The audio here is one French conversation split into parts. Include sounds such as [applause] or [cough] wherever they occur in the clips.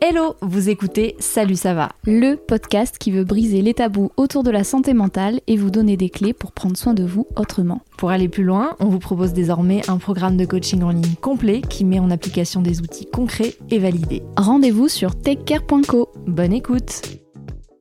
Hello, vous écoutez Salut ça va, le podcast qui veut briser les tabous autour de la santé mentale et vous donner des clés pour prendre soin de vous autrement. Pour aller plus loin, on vous propose désormais un programme de coaching en ligne complet qui met en application des outils concrets et validés. Rendez-vous sur takecare.co. Bonne écoute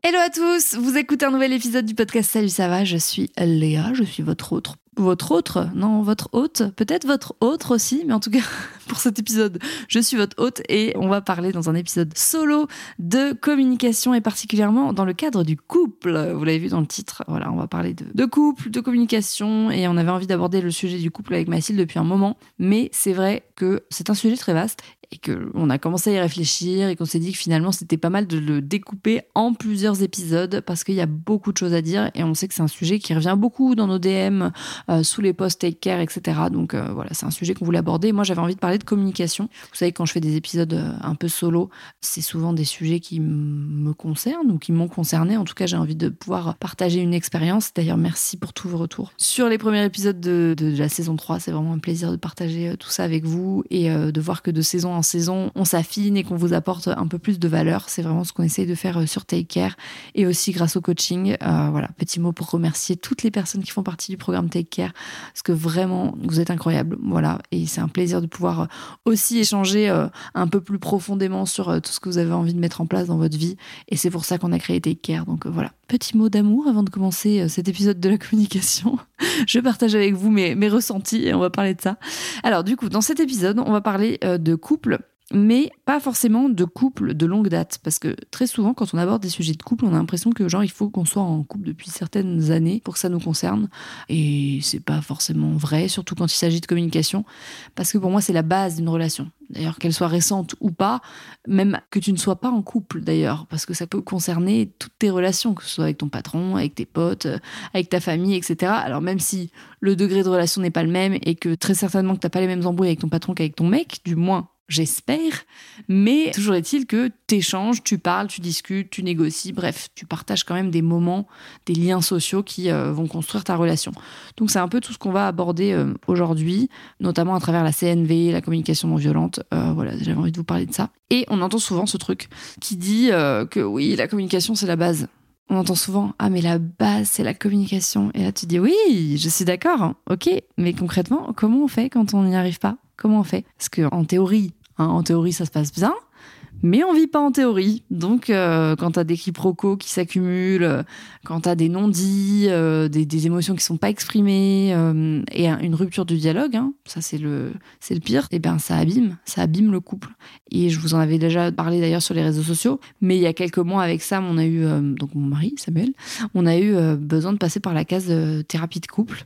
Hello à tous, vous écoutez un nouvel épisode du podcast Salut ça va, je suis Léa, je suis votre autre votre autre, non, votre hôte, peut-être votre autre aussi, mais en tout cas, pour cet épisode, je suis votre hôte et on va parler dans un épisode solo de communication et particulièrement dans le cadre du couple. Vous l'avez vu dans le titre, voilà, on va parler de, couple, de communication et on avait envie d'aborder le sujet du couple avec Mathilde depuis un moment, mais c'est vrai que c'est un sujet très vaste et qu'on a commencé à y réfléchir et qu'on s'est dit que finalement c'était pas mal de le découper en plusieurs épisodes parce qu'il y a beaucoup de choses à dire et on sait que c'est un sujet qui revient beaucoup dans nos DM, euh, sous les posts take care, etc. Donc euh, voilà, c'est un sujet qu'on voulait aborder. Moi j'avais envie de parler de communication. Vous savez, quand je fais des épisodes euh, un peu solo, c'est souvent des sujets qui me concernent ou qui m'ont concerné. En tout cas, j'ai envie de pouvoir partager une expérience. D'ailleurs, merci pour tous vos retours. Sur les premiers épisodes de, la saison 3, c'est vraiment un plaisir de partager tout ça avec vous et de voir que de saison en saison, on s'affine et qu'on vous apporte un peu plus de valeur. C'est vraiment ce qu'on essaye de faire euh, sur Take Care et aussi grâce au coaching. Euh, voilà, petit mot pour remercier toutes les personnes qui font partie du programme Take Care parce que vraiment, vous êtes incroyables. Voilà, et c'est un plaisir de pouvoir euh, aussi échanger un peu plus profondément sur tout ce que vous avez envie de mettre en place dans votre vie. Et c'est pour ça qu'on a créé Take. Donc voilà, petit mot d'amour avant de commencer cet épisode de la communication. [laughs] Je partage avec vous mes, mes ressentis et on va parler de ça. Alors du coup, dans cet épisode, on va parler de couple mais pas forcément de couple de longue date. Parce que très souvent quand on aborde des sujets de couple on a l'impression que genre il faut qu'on soit en couple depuis certaines années pour que ça nous concerne. Et c'est pas forcément vrai surtout quand il s'agit de communication. Parce que pour moi c'est la base d'une relation. D'ailleurs qu'elle soit récente ou pas même que tu ne sois pas en couple d'ailleurs. Parce que ça peut concerner toutes tes relations que ce soit avec ton patron avec tes potes avec ta famille etc alors même si le degré de relation n'est pas le même et que très certainement que t'as pas les mêmes embrouilles avec ton patron qu'avec ton mec du moins j'espère, mais toujours est-il que tu échanges, tu parles, tu discutes, tu négocies, bref, tu partages quand même des moments, des liens sociaux qui euh, vont construire ta relation. Donc c'est un peu tout ce qu'on va aborder euh, aujourd'hui, notamment à travers la CNV, la communication non violente. Euh, voilà, j'avais envie de vous parler de ça. Et on entend souvent ce truc qui dit que oui, la communication c'est la base. On entend souvent ah mais la base c'est la communication et là tu dis oui je suis d'accord hein, ok mais concrètement comment on fait quand on n'y arrive pas? Comment on fait? Parce qu'en théorie, hein, en théorie, ça se passe bien, mais on vit pas en théorie. Donc, euh, quand tu as des quiproquos qui s'accumulent, euh, quand tu as des non-dits, euh, des, émotions qui sont pas exprimées, euh, et une rupture du dialogue, hein, ça c'est le, pire, et eh bien ça abîme, ça abîme le couple. Et je vous en avais déjà parlé d'ailleurs sur les réseaux sociaux, mais il y a quelques mois avec Sam, on a eu, donc mon mari Samuel, on a eu besoin de passer par la case de thérapie de couple,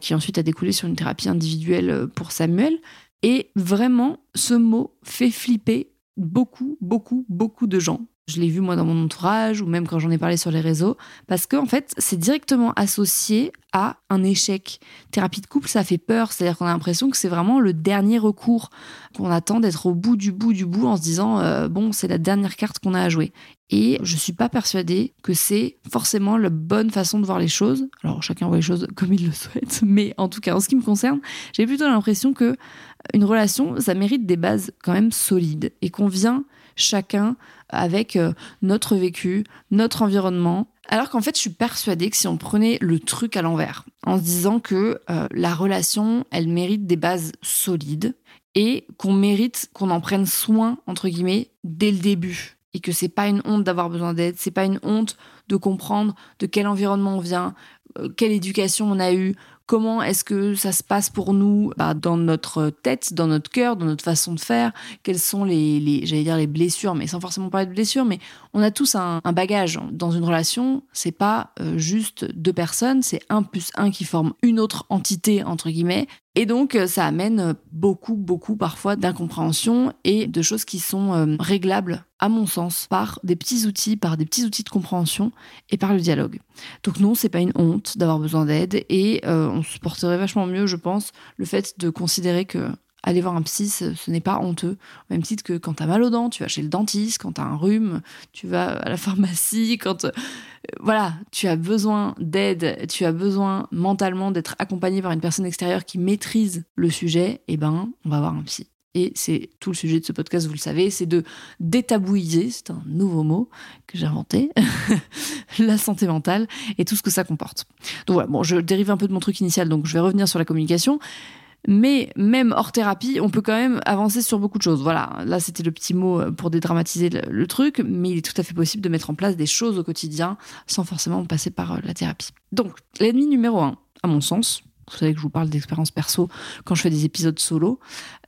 qui ensuite a découlé sur une thérapie individuelle pour Samuel. Et vraiment, ce mot fait flipper beaucoup, beaucoup, beaucoup de gens. Je l'ai vu moi dans mon entourage ou même quand j'en ai parlé sur les réseaux, parce qu'en en fait, c'est directement associé à un échec. Thérapie de couple, ça fait peur, c'est-à-dire qu'on a l'impression que c'est vraiment le dernier recours, qu'on attend d'être au bout du bout du bout en se disant euh, bon, c'est la dernière carte qu'on a à jouer. Et je suis pas persuadée que c'est forcément la bonne façon de voir les choses. Alors chacun voit les choses comme il le souhaite, [laughs] mais en tout cas en ce qui me concerne, j'ai plutôt l'impression que une relation, ça mérite des bases quand même solides et qu'on vient chacun avec euh, notre vécu, notre environnement. Alors qu'en fait, je suis persuadée que si on prenait le truc à l'envers, en se disant que euh, la relation, elle mérite des bases solides et qu'on mérite qu'on en prenne soin entre guillemets dès le début et que c'est pas une honte d'avoir besoin d'aide, c'est pas une honte de comprendre de quel environnement on vient, euh, quelle éducation on a eue, comment est-ce que ça se passe pour nous bah, dans notre tête, dans notre cœur, dans notre façon de faire, quelles sont les, j'allais dire les blessures, mais sans forcément parler de blessures, mais on a tous un, bagage dans une relation. C'est pas euh, juste deux personnes, c'est un plus un qui forme une autre entité entre guillemets. Et donc, euh, ça amène beaucoup, beaucoup parfois d'incompréhension et de choses qui sont euh, réglables, à mon sens, par des petits outils, par des petits outils de compréhension et par le dialogue. Donc non, c'est pas une honte d'avoir besoin d'aide et euh, on supporterait vachement mieux, je pense, le fait de considérer que aller voir un psy, ce, n'est pas honteux. Au même titre que quand t'as mal aux dents, tu vas chez le dentiste, quand t'as un rhume, tu vas à la [laughs] pharmacie, quand euh, voilà, tu as besoin d'aide, tu as besoin mentalement d'être accompagné par une personne extérieure qui maîtrise le sujet, eh ben, on va voir un psy. Et c'est tout le sujet de ce podcast, vous le savez, c'est de détabouiser, c'est un nouveau mot que j'ai inventé, [laughs] la santé mentale et tout ce que ça comporte. Donc voilà, bon, je dérive un peu de mon truc initial, donc je vais revenir sur la communication. Mais même hors thérapie, on peut quand même avancer sur beaucoup de choses. Voilà, là c'était le petit mot pour dédramatiser le, truc, mais il est tout à fait possible de mettre en place des choses au quotidien sans forcément passer par euh, la thérapie. Donc, l'ennemi numéro un, à mon sens, vous savez que je vous parle d'expérience perso quand je fais des épisodes solo,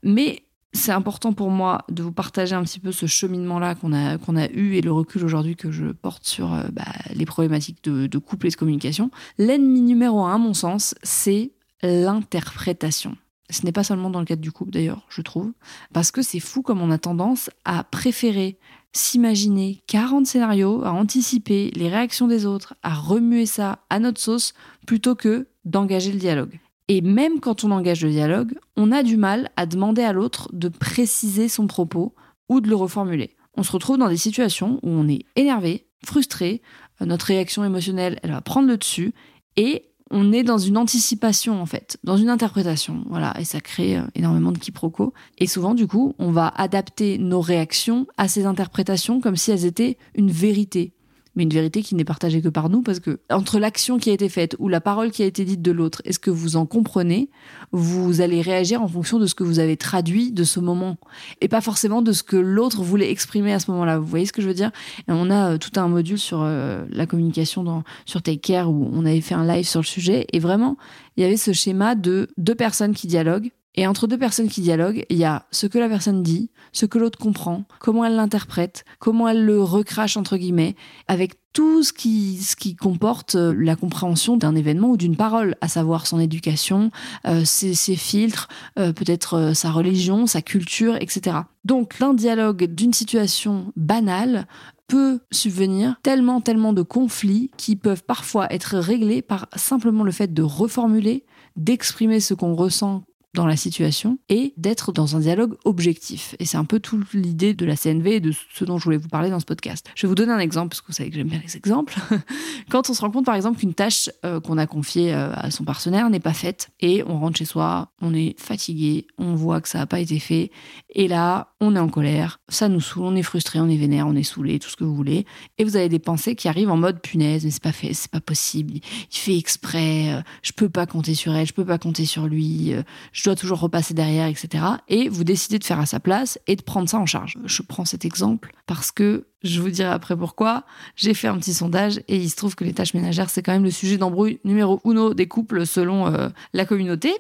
mais c'est important pour moi de vous partager un petit peu ce cheminement-là qu'on a, qu'on a eu et le recul aujourd'hui que je porte sur euh, bah, les problématiques de, de couple et de communication. L'ennemi numéro un, à mon sens, c'est l'interprétation. Ce n'est pas seulement dans le cadre du couple d'ailleurs, je trouve, parce que c'est fou comme on a tendance à préférer s'imaginer 40 scénarios, à anticiper les réactions des autres, à remuer ça à notre sauce, plutôt que d'engager le dialogue. Et même quand on engage le dialogue, on a du mal à demander à l'autre de préciser son propos ou de le reformuler. On se retrouve dans des situations où on est énervé, frustré, notre réaction émotionnelle, elle va prendre le dessus, et on est dans une anticipation en fait, dans une interprétation, voilà, et ça crée euh, énormément de quiproquos. Et souvent, du coup, on va adapter nos réactions à ces interprétations comme si elles étaient une vérité, mais une vérité qui n'est partagée que par nous, parce que entre l'action qui a été faite ou la parole qui a été dite de l'autre, est-ce que vous en comprenez? Vous allez réagir en fonction de ce que vous avez traduit de ce moment, et pas forcément de ce que l'autre voulait exprimer à ce moment-là. Vous voyez ce que je veux dire? Et On a euh, tout un module sur euh, la communication dans, sur Take Care où on avait fait un live sur le sujet, et vraiment, il y avait ce schéma de deux personnes qui dialoguent et entre deux personnes qui dialoguent, il y a ce que la personne dit, ce que l'autre comprend, comment elle l'interprète, comment elle le recrache entre guillemets, avec tout ce qui, ce qui comporte euh, la compréhension d'un événement ou d'une parole, à savoir son éducation, euh, ses, filtres, euh, peut-être sa religion, sa culture, etc. Donc l'un dialogue d'une situation banale peut subvenir tellement, tellement de conflits qui peuvent parfois être réglés par simplement le fait de reformuler, d'exprimer ce qu'on ressent dans la situation et d'être dans un dialogue objectif. Et c'est un peu toute l'idée de la CNV et de ce dont je voulais vous parler dans ce podcast. Je vais vous donner un exemple, parce que vous savez que j'aime bien les exemples. [laughs] Quand on se rend compte, par exemple, qu'une tâche euh, qu'on a confiée euh, à son partenaire n'est pas faite et on rentre chez soi, on est fatigué, on voit que ça n'a pas été fait et là, on est en colère, ça nous saoule, on est frustré, on est vénère, on est saoulé, tout ce que vous voulez. Et vous avez des pensées qui arrivent en mode punaise, mais c'est pas fait, c'est pas possible, il fait exprès, euh, je peux pas compter sur elle, je peux pas compter sur lui, je toujours repasser derrière, etc. Et vous décidez de faire à sa place et de prendre ça en charge. Je prends cet exemple parce que je vous dirai après pourquoi. J'ai fait un petit sondage et il se trouve que les tâches ménagères, c'est quand même le sujet d'embrouille numéro uno des couples selon euh, la communauté.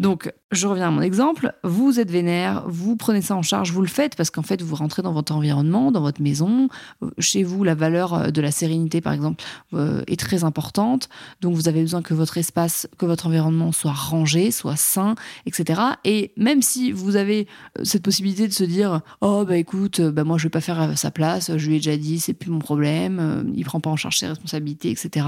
Donc, je reviens à mon exemple. Vous êtes vénère, vous prenez ça en charge, vous le faites parce qu'en fait, vous rentrez dans votre environnement, dans votre maison. Chez vous, la valeur euh, de la sérénité, par exemple, euh, est très importante. Donc, vous avez besoin que votre espace, que votre environnement soit rangé, soit sain, etc. Et même si vous avez cette possibilité de se dire, oh, bah écoute, bah moi, je vais pas faire sa place, je lui ai déjà dit, c'est plus mon problème, euh, il prend pas en charge ses responsabilités, etc.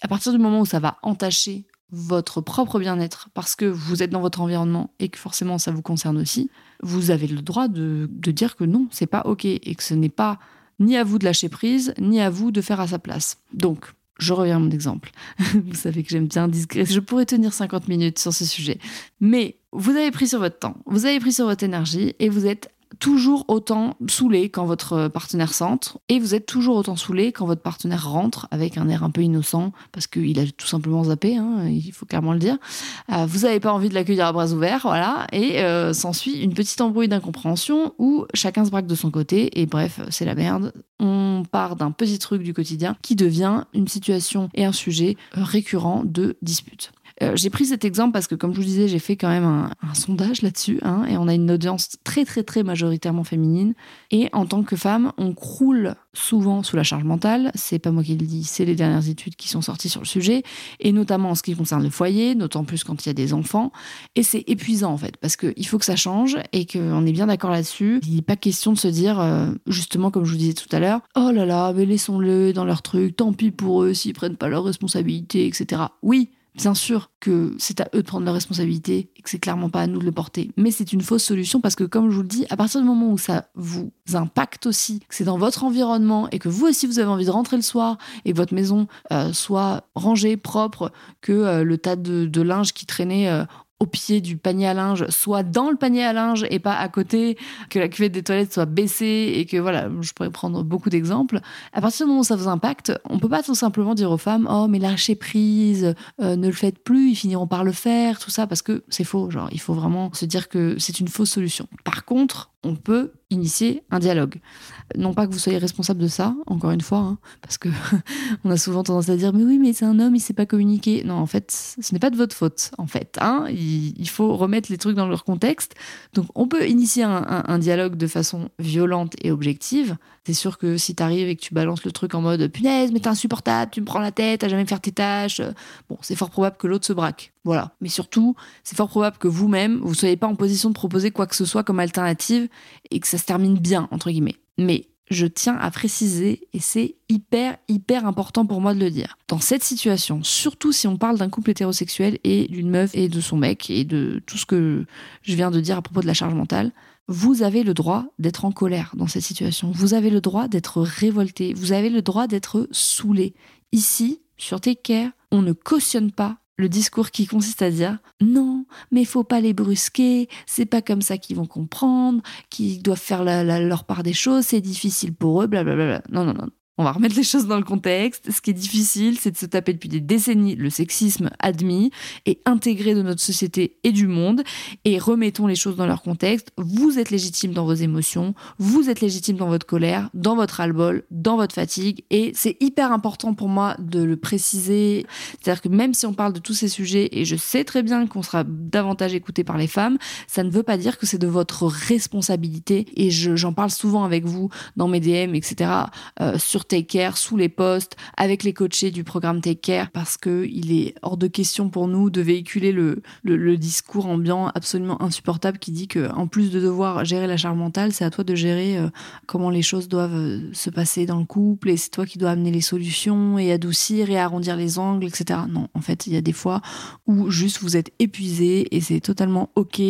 À partir du moment où ça va entacher votre propre bien-être parce que vous êtes dans votre environnement et que forcément ça vous concerne aussi, vous avez le droit de, dire que non, c'est pas ok et que ce n'est pas ni à vous de lâcher prise, ni à vous de faire à sa place. Donc, je reviens à mon exemple. [laughs] vous savez que j'aime bien discret. Je pourrais tenir 50 minutes sur ce sujet. Mais vous avez pris sur votre temps, vous avez pris sur votre énergie et vous êtes toujours autant saoulé quand votre partenaire centre et vous êtes toujours autant saoulé quand votre partenaire rentre avec un air un peu innocent parce qu'il a tout simplement zappé, hein, il faut clairement le dire. Euh, vous n'avez pas envie de l'accueillir à bras ouverts, voilà, et euh, s'ensuit une petite embrouille d'incompréhension où chacun se braque de son côté et bref, c'est la merde. On part d'un petit truc du quotidien qui devient une situation et un sujet récurrent de dispute. Euh, j'ai pris cet exemple parce que, comme je vous disais, j'ai fait quand même un, sondage là-dessus, hein, et on a une audience très, très, très majoritairement féminine. Et en tant que femme, on croule souvent sous la charge mentale. C'est pas moi qui le dis, c'est les dernières études qui sont sorties sur le sujet, et notamment en ce qui concerne le foyer, d'autant plus quand il y a des enfants. Et c'est épuisant en fait, parce qu'il faut que ça change et qu'on est bien d'accord là-dessus. Il n'est pas question de se dire, euh, justement, comme je vous disais tout à l'heure, oh là là, mais laissons-le dans leur truc, tant pis pour eux s'ils prennent pas leurs responsabilités, etc. Oui, Bien sûr que c'est à eux de prendre leurs responsabilités et que c'est clairement pas à nous de le porter. Mais c'est une fausse solution parce que, comme je vous le dis, à partir du moment où ça vous impacte aussi, que c'est dans votre environnement et que vous aussi vous avez envie de rentrer le soir et que votre maison euh, soit rangée, propre, que euh, le tas de, linge qui traînait euh, au pied du panier à linge, soit dans le panier à linge et pas à côté, que la cuvette des toilettes soit baissée et que voilà, je pourrais prendre beaucoup d'exemples. À partir du moment où ça vous impacte, on peut pas tout simplement dire aux femmes "Oh mais lâchez prise, euh, ne le faites plus, ils finiront par le faire", tout ça parce que c'est faux, genre il faut vraiment se dire que c'est une fausse solution. Par contre, on peut initier un dialogue. Non pas que vous soyez responsable de ça, encore une fois, hein, parce que [laughs] on a souvent tendance à dire mais oui mais c'est un homme, il sait pas communiquer. Non, en fait, ce n'est pas de votre faute. En fait, hein, il, faut remettre les trucs dans leur contexte. Donc, on peut initier un, dialogue de façon violente et objective. C'est sûr que si tu arrives et que tu balances le truc en mode punaise, mais t'es insupportable, tu me prends la tête, à jamais faire tes tâches, bon, c'est fort probable que l'autre se braque. Voilà. Mais surtout, c'est fort probable que vous-même, vous soyez pas en position de proposer quoi que ce soit comme alternative et que ça se termine bien, entre guillemets. Mais je tiens à préciser, et c'est hyper, hyper important pour moi de le dire. Dans cette situation, surtout si on parle d'un couple hétérosexuel et d'une meuf et de son mec et de tout ce que je viens de dire à propos de la charge mentale, vous avez le droit d'être en colère dans cette situation. Vous avez le droit d'être révolté. Vous avez le droit d'être saoulé. Ici, sur Take on ne cautionne pas le discours qui consiste à dire non, mais faut pas les brusquer, c'est pas comme ça qu'ils vont comprendre, qu'ils doivent faire leur part des choses, c'est difficile pour eux, blablabla. Non, non, non. On va remettre les choses dans le contexte. Ce qui est difficile, c'est de se taper depuis des décennies le sexisme admis et intégré de notre société et du monde. Et remettons les choses dans leur contexte. Vous êtes légitime dans vos émotions, vous êtes légitime dans votre colère, dans votre ras-le-bol, dans votre fatigue. Et c'est hyper important pour moi de le préciser. C'est-à-dire que même si on parle de tous ces sujets, et je sais très bien qu'on sera davantage écouté par les femmes, ça ne veut pas dire que c'est de votre responsabilité. Et j'en parle souvent avec vous dans mes DM, etc. Euh, sur Take Care, sous les postes, avec les coachés du programme Take Care, parce que il est hors de question pour nous de véhiculer le, le, discours ambiant absolument insupportable qui dit que en plus de devoir gérer la charge mentale, c'est à toi de gérer euh, comment les choses doivent euh, se passer dans le couple et c'est toi qui dois amener les solutions et adoucir et arrondir les angles, etc. Non, en fait, il y a des fois où juste vous êtes épuisé et c'est totalement ok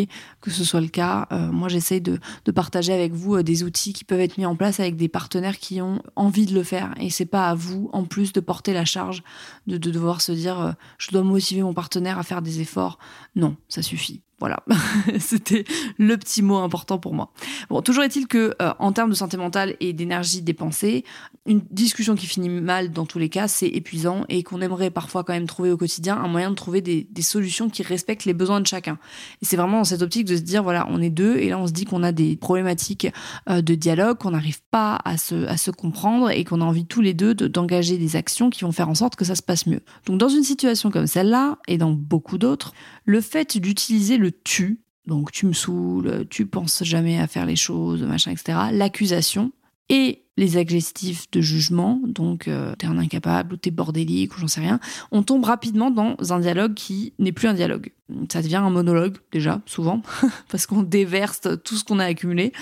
que ce soit le cas. Euh, moi, j'essaye de, de, partager avec vous des outils qui peuvent être mis en place avec des partenaires qui ont envie de le faire. Et c'est pas à vous, en plus, de porter la charge de, de devoir se dire euh, je dois motiver mon partenaire à faire des efforts. Non, ça suffit. Voilà, [laughs] c'était le petit mot important pour moi. Bon, toujours est-il que euh, en termes de santé mentale et d'énergie dépensée, une discussion qui finit mal dans tous les cas, c'est épuisant et qu'on aimerait parfois quand même trouver au quotidien un moyen de trouver des, solutions qui respectent les besoins de chacun. Et c'est vraiment dans cette optique de se dire voilà, on est deux et là on se dit qu'on a des problématiques euh, de dialogue, qu'on n'arrive pas à se, à se comprendre et qu'on a envie tous les deux d'engager des actions qui vont faire en sorte que ça se passe mieux. Donc dans une situation comme celle-là et dans beaucoup d'autres, le fait d'utiliser le tu, donc tu me saoules, tu penses jamais à faire les choses, machin, etc., l'accusation et les adjectifs de jugement, donc euh, t'es un incapable ou t'es bordélique ou j'en sais rien, on tombe rapidement dans un dialogue qui n'est plus un dialogue. Ça devient un monologue déjà, souvent, [laughs] parce qu'on déverse tout ce qu'on a accumulé.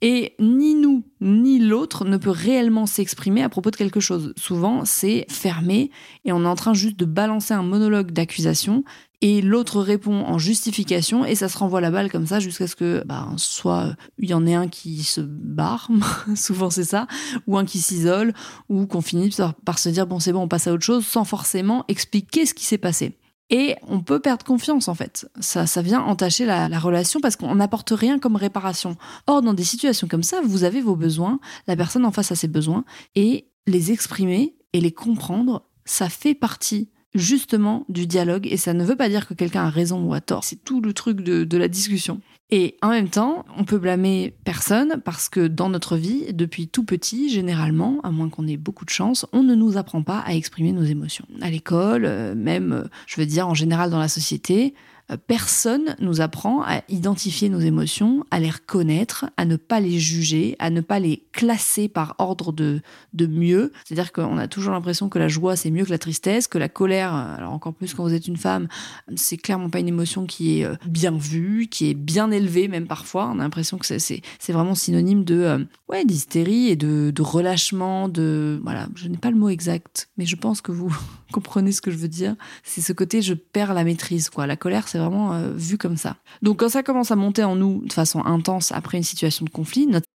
Et ni nous, ni l'autre ne peut réellement s'exprimer à propos de quelque chose. Souvent, c'est fermé et on est en train juste de balancer un monologue d'accusation et l'autre répond en justification et ça se renvoie la balle comme ça jusqu'à ce que bah, soit il y en ait un qui se barre, [laughs] souvent c'est ça, ou un qui s'isole, ou qu'on finit par, se dire bon c'est bon on passe à autre chose sans forcément expliquer ce qui s'est passé. Et on peut perdre confiance en fait. Ça, ça vient entacher la, la relation parce qu'on n'apporte rien comme réparation. Or, dans des situations comme ça, vous avez vos besoins, la personne en face a ses besoins, et les exprimer et les comprendre, ça fait partie justement du dialogue et ça ne veut pas dire que quelqu'un a raison ou a tort. C'est tout le truc de, la discussion. Et en même temps, on peut blâmer personne parce que dans notre vie, depuis tout petit, généralement, à moins qu'on ait beaucoup de chance, on ne nous apprend pas à exprimer nos émotions. À l'école, euh, même, euh, je veux dire, en général dans la société, personne nous apprend à identifier nos émotions, à les reconnaître, à ne pas les juger, à ne pas les classer par ordre de, de mieux. C'est-à-dire qu'on a toujours l'impression que la joie, c'est mieux que la tristesse, que la colère, alors encore plus quand vous êtes une femme, c'est clairement pas une émotion qui est euh, bien vue, qui est bien élevée même parfois. On a l'impression que c'est vraiment synonyme de euh, ouais, d'hystérie et de, de relâchement, de... Voilà, je n'ai pas le mot exact, mais je pense que vous comprenez ce que je veux dire. C'est ce côté je perds la maîtrise, quoi. La colère, c'est vraiment euh, vu comme ça. Donc quand ça commence à monter en nous de façon intense après une situation de conflit, notre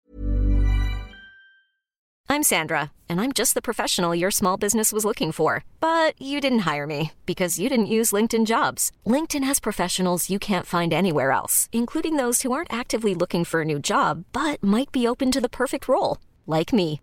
I'm Sandra, and I'm just the professional your small business was looking for. But you didn't hire me because you didn't use LinkedIn jobs. LinkedIn has professionals you can't find anywhere else, including those who aren't actively looking for a new job but might be open to the perfect role, like me.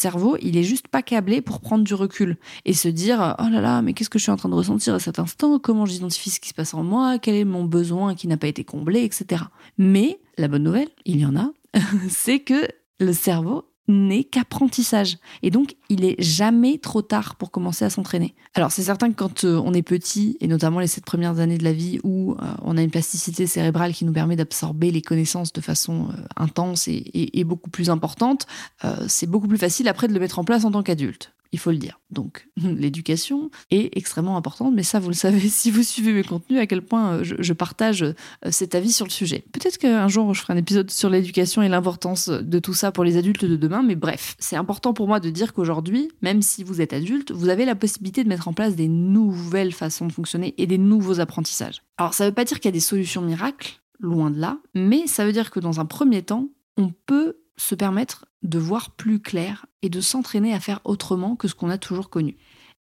Cerveau, il est juste pas câblé pour prendre du recul et se dire oh là là, mais qu'est-ce que je suis en train de ressentir à cet instant? Comment j'identifie ce qui se passe en moi? Quel est mon besoin qui n'a pas été comblé, etc. Mais la bonne nouvelle, il y en a, [laughs] c'est que le cerveau n'est qu'apprentissage. Et donc, il est jamais trop tard pour commencer à s'entraîner. Alors, c'est certain que quand euh, on est petit, et notamment les sept premières années de la vie où euh, on a une plasticité cérébrale qui nous permet d'absorber les connaissances de façon euh, intense et, et- beaucoup plus importante, c'est beaucoup plus facile après de le mettre en place en tant qu'adulte. Il faut le dire. Donc, [laughs] l'éducation est extrêmement importante, mais ça, vous le savez [laughs] si vous suivez mes contenus, à quel point euh, je, partage euh, cet avis sur le sujet. Peut-être qu'un jour, je ferai un épisode sur l'éducation et l'importance de tout ça pour les adultes de demain, mais bref, c'est important pour moi de dire qu'aujourd'hui, même si vous êtes adulte, vous avez la possibilité de mettre en place des nouvelles façons de fonctionner et des nouveaux apprentissages. Alors, ça ne veut pas dire qu'il y a des solutions miracles, loin de là, mais ça veut dire que dans un premier temps, on peut se permettre de voir plus clair et de s'entraîner à faire autrement que ce qu'on a toujours connu.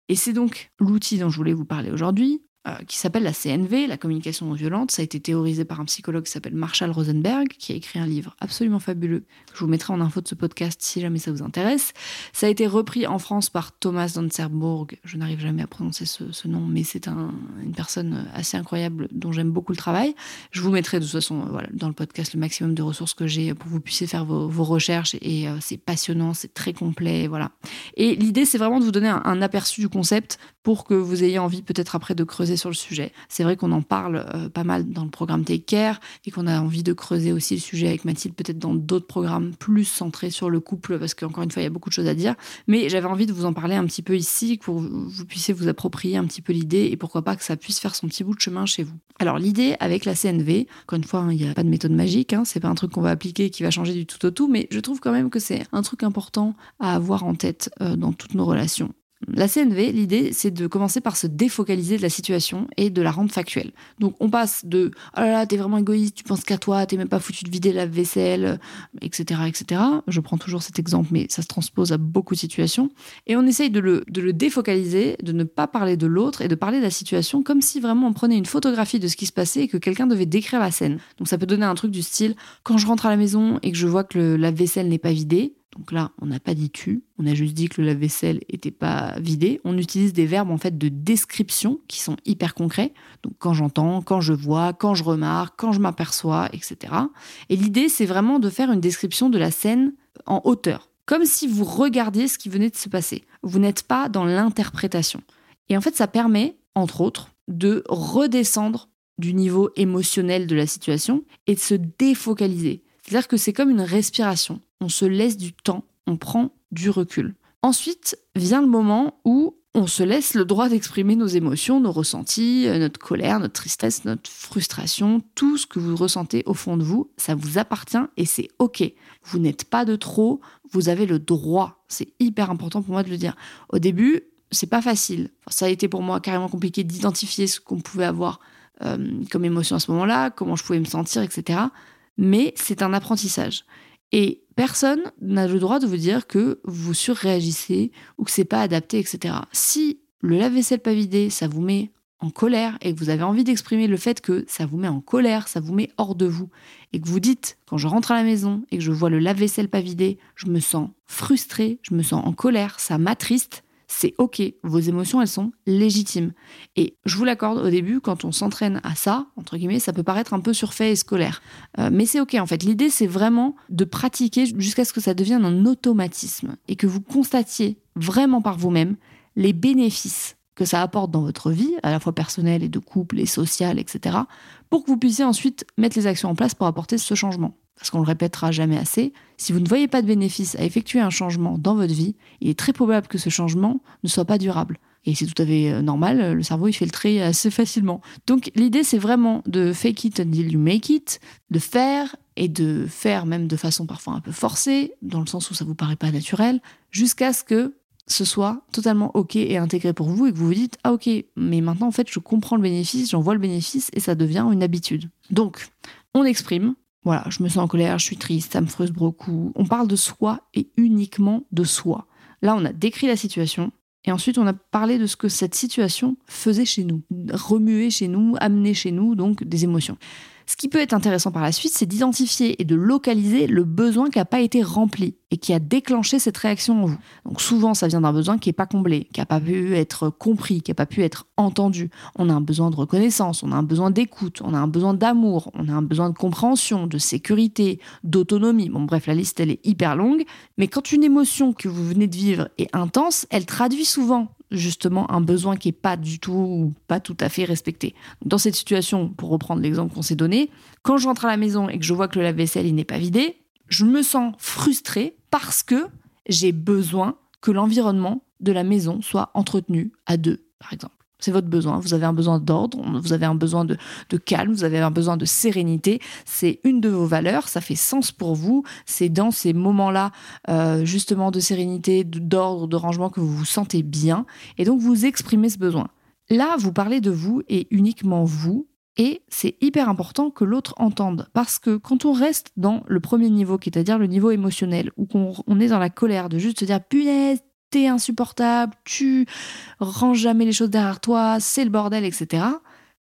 Et c'est donc l'outil dont je voulais vous parler aujourd'hui, euh, qui s'appelle la CNV, la communication non violente. Ça a été théorisé par un psychologue qui s'appelle Marshall Rosenberg, qui a écrit un livre absolument fabuleux. Je vous mettrai en info de ce podcast si jamais ça vous intéresse. Ça a été repris en France par Thomas Danzerbourg. Je n'arrive jamais à prononcer ce, nom, mais c'est un- une personne assez incroyable dont j'aime beaucoup le travail. Je vous mettrai de toute façon euh, dans le podcast le maximum de ressources que j'ai pour que vous puissiez faire vos, recherches. Et euh, c'est passionnant, c'est très complet. Voilà. Et l'idée, c'est vraiment de vous donner un aperçu du concept pour que vous ayez envie peut-être après de creuser sur le sujet. C'est vrai qu'on en parle euh, pas mal dans le programme Take Care et qu'on a envie de creuser aussi le sujet avec Mathilde, peut-être dans d'autres programmes plus centrés sur le couple, parce qu'encore une fois, il y a beaucoup de choses à dire. Mais j'avais envie de vous en parler un petit peu ici, pour que vous puissiez vous approprier un petit peu l'idée et pourquoi pas que ça puisse faire son petit bout de chemin chez vous. Alors l'idée avec la CNV, encore une fois, hein, il n'y a pas de méthode magique, hein, c'est pas un truc qu'on va appliquer qui va changer du tout au tout, mais je trouve quand même que c'est un truc important à avoir en tête euh, dans toutes nos relations. La CNV, l'idée, c'est de commencer par se défocaliser de la situation et de la rendre factuelle. Donc, on passe de oh là là, t'es vraiment égoïste, tu penses qu'à toi, t'es même pas foutu de vider la vaisselle, etc., etc. Je prends toujours cet exemple, mais ça se transpose à beaucoup de situations. Et on essaye de le, de le défocaliser, de ne pas parler de l'autre et de parler de la situation comme si vraiment on prenait une photographie de ce qui se passait et que quelqu'un devait décrire la scène. Donc, ça peut donner un truc du style quand je rentre à la maison et que je vois que le- la vaisselle n'est pas vidée, donc là, on n'a pas dit tu, on a juste dit que le lave-vaisselle était pas vidé. On utilise des verbes en fait de description qui sont hyper concrets. Donc quand j'entends, quand je vois, quand je remarque, quand je m'aperçois, etc. Et l'idée, c'est vraiment de faire une description de la scène en hauteur, comme si vous regardiez ce qui venait de se passer. Vous n'êtes pas dans l'interprétation. Et en fait, ça permet, entre autres, de redescendre du niveau émotionnel de la situation et de se défocaliser. C'est-à-dire que c'est comme une respiration. On se laisse du temps, on prend du recul. Ensuite vient le moment où on se laisse le droit d'exprimer nos émotions, nos ressentis, euh, notre colère, notre tristesse, notre frustration, tout ce que vous ressentez au fond de vous, ça vous appartient et c'est OK. Vous n'êtes pas de trop, vous avez le droit. C'est hyper important pour moi de le dire. Au début, c'est pas facile. Ça a été pour moi carrément compliqué d'identifier ce qu'on pouvait avoir euh, comme émotion à ce moment-là, comment je pouvais me sentir, etc. Mais c'est un apprentissage. Et personne n'a le droit de vous dire que vous surréagissez ou que c'est pas adapté, etc. Si le lave-vaisselle pas vidé, ça vous met en colère et que vous avez envie d'exprimer le fait que ça vous met en colère, ça vous met hors de vous, et que vous dites, quand je rentre à la maison et que je vois le lave-vaisselle pas vidé, je me sens frustrée, je me sens en colère, ça m'attriste, c'est ok, vos émotions, elles sont légitimes. Et je vous l'accorde au début, quand on s'entraîne à ça, entre guillemets, ça peut paraître un peu surfait et scolaire. Euh, mais c'est ok, en fait. L'idée, c'est vraiment de pratiquer jusqu'à ce que ça devienne un automatisme et que vous constatiez vraiment par vous-même les bénéfices que ça apporte dans votre vie, à la fois personnelle et de couple et sociale, etc., pour que vous puissiez ensuite mettre les actions en place pour apporter ce changement. Parce qu'on le répétera jamais assez, si vous ne voyez pas de bénéfice à effectuer un changement dans votre vie, il est très probable que ce changement ne soit pas durable. Et c'est tout à fait euh, normal, le cerveau il fait le assez facilement. Donc l'idée c'est vraiment de fake it until you make it, de faire et de faire même de façon parfois un peu forcée, dans le sens où ça vous paraît pas naturel, jusqu'à ce que ce soit totalement ok et intégré pour vous et que vous vous dites ah ok mais maintenant en fait je comprends le bénéfice, j'en vois le bénéfice et ça devient une habitude. Donc on exprime, voilà, je me sens en colère, je suis triste, ça me frustre beaucoup. On parle de soi et uniquement de soi. Là on a décrit la situation et ensuite on a parlé de ce que cette situation faisait chez nous, remuer chez nous, amener chez nous donc des émotions. Ce qui peut être intéressant par la suite, c'est d'identifier et de localiser le besoin qui n'a pas été rempli et qui a déclenché cette réaction en vous. Donc souvent, ça vient d'un besoin qui n'est pas comblé, qui n'a pas pu être compris, qui n'a pas pu être entendu. On a un besoin de reconnaissance, on a un besoin d'écoute, on a un besoin d'amour, on a un besoin de compréhension, de sécurité, d'autonomie. Bon bref, la liste, elle est hyper longue. Mais quand une émotion que vous venez de vivre est intense, elle traduit souvent justement un besoin qui est pas du tout ou pas tout à fait respecté. Dans cette situation, pour reprendre l'exemple qu'on s'est donné, quand je rentre à la maison et que je vois que le lave-vaisselle n'est pas vidé, je me sens frustrée parce que j'ai besoin que l'environnement de la maison soit entretenu à deux, par exemple. C'est votre besoin. Vous avez un besoin d'ordre, vous avez un besoin de, calme, vous avez un besoin de sérénité. C'est une de vos valeurs, ça fait sens pour vous. C'est dans ces moments-là, euh, justement, de sérénité, d'ordre, de rangement que vous vous sentez bien. Et donc, vous exprimez ce besoin. Là, vous parlez de vous et uniquement vous. Et c'est hyper important que l'autre entende. Parce que quand on reste dans le premier niveau, qui est à dire le niveau émotionnel, ou qu'on est dans la colère de juste se dire punaise, insupportable, tu ranges jamais les choses derrière toi, c'est le bordel, etc.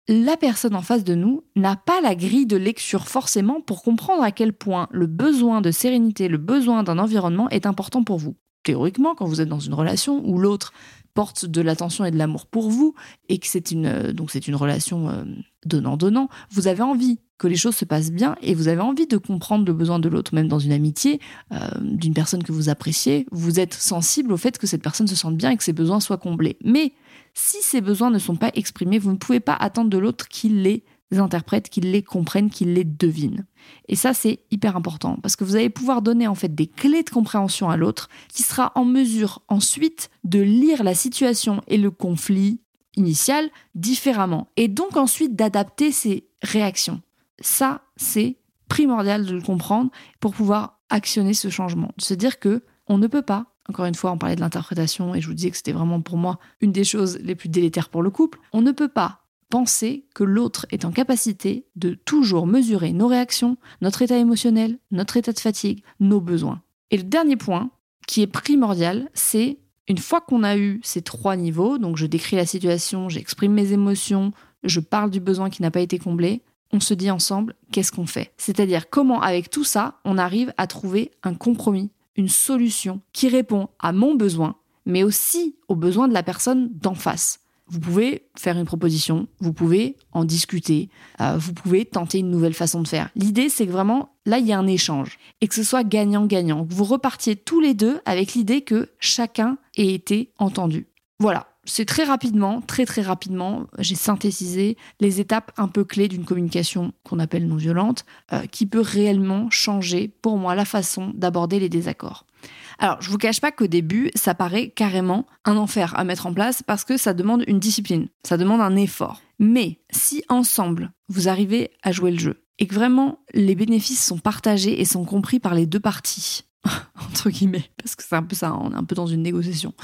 La personne en face de nous n'a pas la grille de lecture forcément pour comprendre à quel point le besoin de sérénité, le besoin d'un environnement est important pour vous. Théoriquement, quand vous êtes dans une relation où l'autre porte de l'attention et de l'amour pour vous et que c'est une euh, donc c'est une relation euh, donnant donnant, vous avez envie que les choses se passent bien et vous avez envie de comprendre le besoin de l'autre, même dans une amitié, euh, d'une personne que vous appréciez, vous êtes sensible au fait que cette personne se sente bien et que ses besoins soient comblés. Mais si ces besoins ne sont pas exprimés, vous ne pouvez pas attendre de l'autre qu'il les interprète, qu'il les comprenne, qu'il les devine. Et ça, c'est hyper important parce que vous allez pouvoir donner en fait des clés de compréhension à l'autre qui sera en mesure ensuite de lire la situation et le conflit initial différemment et donc ensuite d'adapter ses réactions. Ça, c'est primordial de le comprendre pour pouvoir actionner ce changement. De se dire que on ne peut pas, encore une fois, on parlait de l'interprétation et je vous disais que c'était vraiment pour moi une des choses les plus délétères pour le couple, on ne peut pas penser que l'autre est en capacité de toujours mesurer nos réactions, notre état émotionnel, notre état de fatigue, nos besoins. Et le dernier point, qui est primordial, c'est une fois qu'on a eu ces trois niveaux, donc je décris la situation, j'exprime mes émotions, je parle du besoin qui n'a pas été comblé, on se dit ensemble qu'est-ce qu'on fait? C'est-à-dire comment avec tout ça, on arrive à trouver un compromis, une solution qui répond à mon besoin, mais aussi aux besoins de la personne d'en face. Vous pouvez faire une proposition, vous pouvez en discuter, euh, vous pouvez tenter une nouvelle façon de faire. L'idée, c'est que vraiment, là, il y a un échange et que ce soit gagnant-gagnant. Vous repartiez tous les deux avec l'idée que chacun ait été entendu. Voilà, c'est très rapidement, très très rapidement, j'ai synthétisé les étapes un peu clés d'une communication qu'on appelle non violente, euh, qui peut réellement changer pour moi la façon d'aborder les désaccords. Alors, je vous cache pas qu'au début, ça paraît carrément un enfer à mettre en place parce que ça demande une discipline, ça demande un effort. Mais si ensemble, vous arrivez à jouer le jeu et que vraiment les bénéfices sont partagés et sont compris par les deux parties, [laughs] entre guillemets, parce que c'est un peu ça, on est un peu dans une négociation.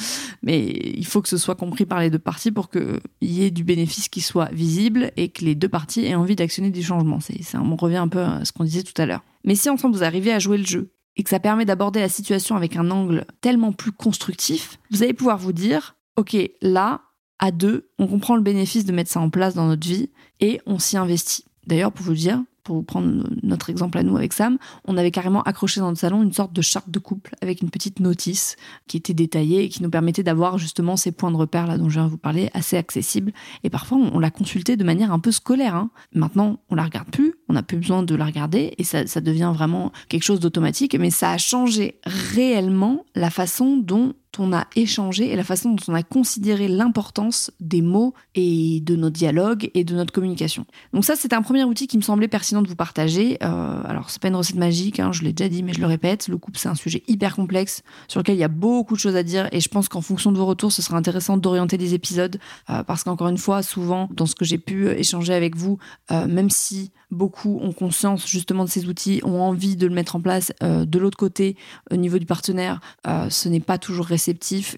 Mais il faut que ce soit compris par les deux parties pour qu'il y ait du bénéfice qui soit visible et que les deux parties aient envie d'actionner des changements. C'est, on revient un peu à ce qu'on disait tout à l'heure. Mais si ensemble vous arrivez à jouer le jeu et que ça permet d'aborder la situation avec un angle tellement plus constructif, vous allez pouvoir vous dire, ok, là, à deux, on comprend le bénéfice de mettre ça en place dans notre vie et on s'y investit. D'ailleurs, pour vous dire, pour prendre notre exemple à nous avec Sam, on avait carrément accroché dans notre salon une sorte de charte de couple avec une petite notice qui était détaillée et qui nous permettait d'avoir justement ces points de repère là dont je viens de vous parler, assez accessibles. Et parfois, on, l'a consulté de manière un peu scolaire. Hein. Maintenant, on la regarde plus, on n'a plus besoin de la regarder et ça, ça devient vraiment quelque chose d'automatique. Mais ça a changé réellement la façon dont on a échangé et la façon dont on a considéré l'importance des mots et de nos dialogues et de notre communication. Donc ça, c'est un premier outil qui me semblait pertinent de vous partager. Euh, alors, c'est pas une recette magique, hein, je l'ai déjà dit, mais je le répète. Le couple, c'est un sujet hyper complexe sur lequel il y a beaucoup de choses à dire et je pense qu'en fonction de vos retours, ce sera intéressant d'orienter les épisodes euh, parce qu'encore une fois, souvent, dans ce que j'ai pu échanger avec vous, euh, même si beaucoup ont conscience justement de ces outils, ont envie de le mettre en place, de l'autre côté, au niveau du partenaire, ce n'est pas toujours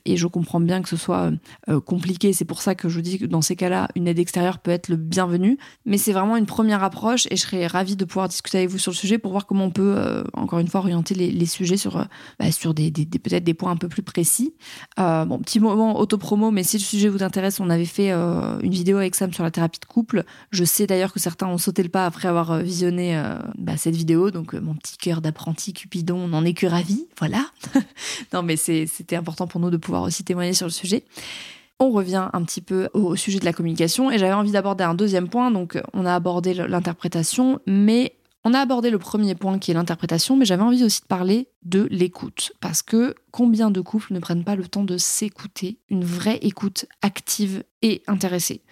et je comprends bien que ce soit euh, compliqué. C'est pour ça que je dis que dans ces cas-là, une aide extérieure peut être le bienvenu. Mais c'est vraiment une première approche et je serais ravie de pouvoir discuter avec vous sur le sujet pour voir comment on peut, euh, encore une fois, orienter les, sujets sur, euh, bah, sur des, peut-être des points un peu plus précis. bon, petit moment auto-promo, mais si le sujet vous intéresse, on avait fait une vidéo avec Sam sur la thérapie de couple. Je sais d'ailleurs que certains ont sauté le pas après avoir visionné bah, cette vidéo. Donc, mon petit cœur d'apprenti Cupidon n'en est que ravi. Voilà. [laughs] non, mais c'était important pour nous de pouvoir aussi témoigner sur le sujet. On revient un petit peu au sujet de la communication et j'avais envie d'aborder un deuxième point. Donc, on a abordé l'interprétation, mais on a abordé le premier point qui est l'interprétation, mais j'avais envie aussi de parler de l'écoute. Parce que combien de couples ne prennent pas le temps de s'écouter, une vraie écoute active et intéressée?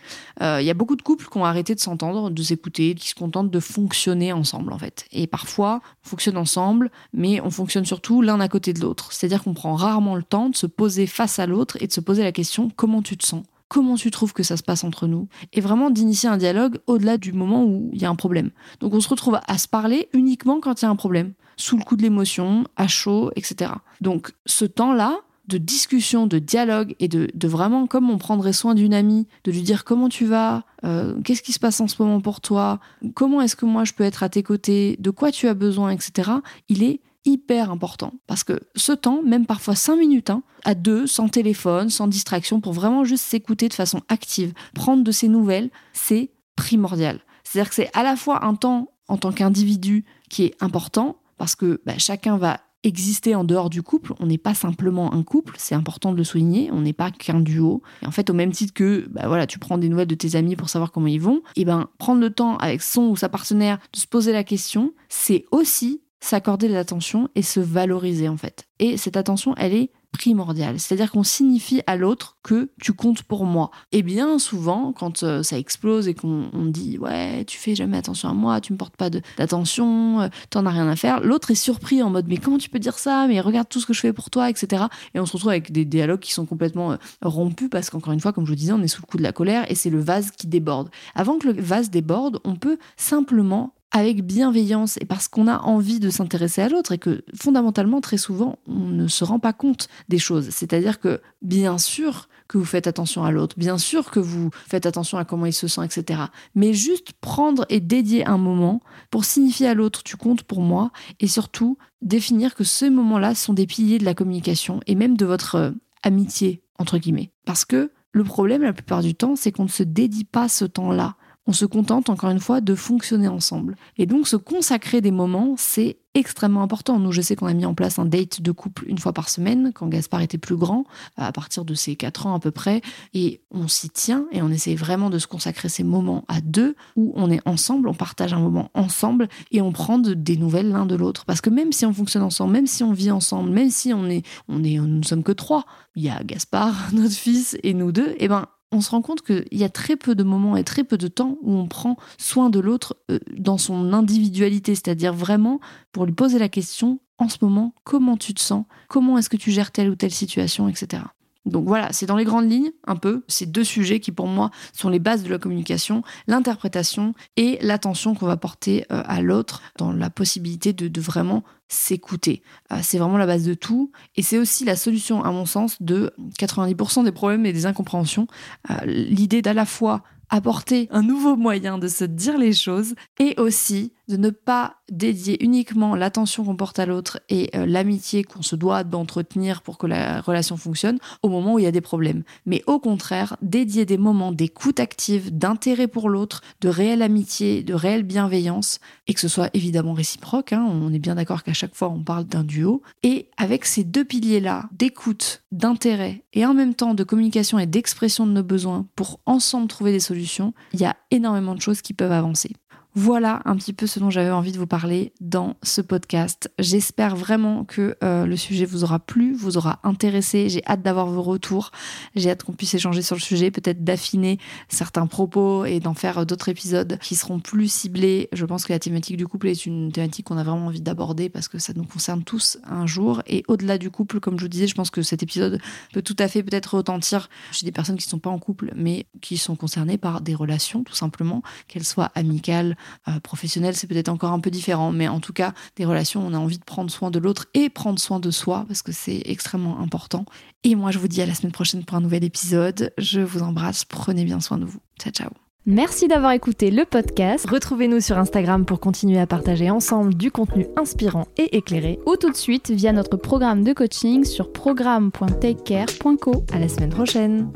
Il euh, y a beaucoup de couples qui ont arrêté de s'entendre, de s'écouter, qui se contentent de fonctionner ensemble en fait. Et parfois, on fonctionne ensemble, mais on fonctionne surtout l'un à côté de l'autre. C'est-à-dire qu'on prend rarement le temps de se poser face à l'autre et de se poser la question comment tu te sens? Comment tu trouves que ça se passe entre nous, et vraiment d'initier un dialogue au-delà du moment où il y a un problème. Donc on se retrouve à se parler uniquement quand il y a un problème, sous le coup de l'émotion, à chaud, etc. Donc ce temps-là, de discussion, de dialogue et de, vraiment comme on prendrait soin d'une amie, de lui dire comment tu vas, euh, qu'est-ce qui se passe en ce moment pour toi, comment est-ce que moi je peux être à tes côtés, de quoi tu as besoin, etc. Il est hyper important. Parce que ce temps, même parfois 5 minutes, hein, à deux, sans téléphone, sans distraction, pour vraiment juste s'écouter de façon active, prendre de ses nouvelles, c'est primordial. C'est-à-dire que c'est à la fois un temps en tant qu'individu qui est important, parce que bah, chacun va exister en dehors du couple. On n'est pas simplement un couple, c'est important de le souligner. On n'est pas qu'un duo. Et en fait, au même titre que, bah voilà, tu prends des nouvelles de tes amis pour savoir comment ils vont, et ben prendre le temps avec son ou sa partenaire de se poser la question, c'est aussi s'accorder de l'attention et se valoriser en fait. Et cette attention, elle est primordiale. C'est-à-dire qu'on signifie à l'autre que tu comptes pour moi. Et bien souvent, quand euh, ça explose et qu'on dit ouais, tu fais jamais attention à moi, tu me portes pas d'attention, euh, t'en as rien à faire, l'autre est surpris en mode mais comment tu peux dire ça? Mais regarde tout ce que je fais pour toi, etc. Et on se retrouve avec des dialogues qui sont complètement euh, rompus parce qu'encore une fois, comme je vous disais, on est sous le coup de la colère et c'est le vase qui déborde. Avant que le vase déborde, on peut simplement avec bienveillance et parce qu'on a envie de s'intéresser à l'autre et que fondamentalement très souvent on ne se rend pas compte des choses. C'est-à-dire que bien sûr que vous faites attention à l'autre, bien sûr que vous faites attention à comment il se sent, etc. Mais juste prendre et dédier un moment pour signifier à l'autre tu comptes pour moi et surtout définir que ces moments-là sont des piliers de la communication et même de votre euh, amitié entre guillemets. Parce que le problème la plupart du temps c'est qu'on ne se dédie pas ce temps-là on se contente encore une fois de fonctionner ensemble. Et donc se consacrer des moments, c'est extrêmement important. Nous, je sais qu'on a mis en place un date de couple une fois par semaine quand Gaspard était plus grand, à partir de ses 4 ans à peu près, et on s'y tient et on essaie vraiment de se consacrer ces moments à deux où on est ensemble, on partage un moment ensemble et on prend des nouvelles l'un de l'autre. Parce que même si on fonctionne ensemble, même si on vit ensemble, même si on est, on est, nous sommes que trois, il y a Gaspard, [laughs] notre fils et nous deux, et eh ben on se rend compte qu'il y a très peu de moments et très peu de temps où on prend soin de l'autre euh, dans son individualité, c'est-à-dire vraiment pour lui poser la question en ce moment, comment tu te sens, comment est-ce que tu gères telle ou telle situation, etc. Donc voilà, c'est dans les grandes lignes, un peu, ces deux sujets qui pour moi sont les bases de la communication, l'interprétation et l'attention qu'on va porter euh, à l'autre dans la possibilité de, vraiment s'écouter. Euh, c'est vraiment la base de tout et c'est aussi la solution, à mon sens, de 90% des problèmes et des incompréhensions. Euh, l'idée d'à la fois apporter un nouveau moyen de se dire les choses et aussi de ne pas dédier uniquement l'attention qu'on porte à l'autre et euh, l'amitié qu'on se doit d'entretenir pour que la relation fonctionne au moment où il y a des problèmes. Mais au contraire, dédier des moments d'écoute active, d'intérêt pour l'autre, de réelle amitié, de réelle bienveillance, et que ce soit évidemment réciproque, hein, on est bien d'accord qu'à chaque fois on parle d'un duo, et avec ces deux piliers-là, d'écoute, d'intérêt, et en même temps de communication et d'expression de nos besoins pour ensemble trouver des solutions, il y a énormément de choses qui peuvent avancer. Voilà un petit peu ce dont j'avais envie de vous parler dans ce podcast. J'espère vraiment que euh, le sujet vous aura plu, vous aura intéressé. J'ai hâte d'avoir vos retours. J'ai hâte qu'on puisse échanger sur le sujet, peut-être d'affiner certains propos et d'en faire d'autres épisodes qui seront plus ciblés. Je pense que la thématique du couple est une thématique qu'on a vraiment envie d'aborder parce que ça nous concerne tous un jour. Et au-delà du couple, comme je vous disais, je pense que cet épisode peut tout à fait peut-être retentir chez des personnes qui ne sont pas en couple, mais qui sont concernées par des relations, tout simplement, qu'elles soient amicales, euh, professionnel, c'est peut-être encore un peu différent, mais en tout cas, des relations, on a envie de prendre soin de l'autre et prendre soin de soi parce que c'est extrêmement important. Et moi, je vous dis à la semaine prochaine pour un nouvel épisode. Je vous embrasse, prenez bien soin de vous. Ciao, ciao. Merci d'avoir écouté le podcast. Retrouvez-nous sur Instagram pour continuer à partager ensemble du contenu inspirant et éclairé ou tout de suite via notre programme de coaching sur programme.takecare.co. À la semaine prochaine.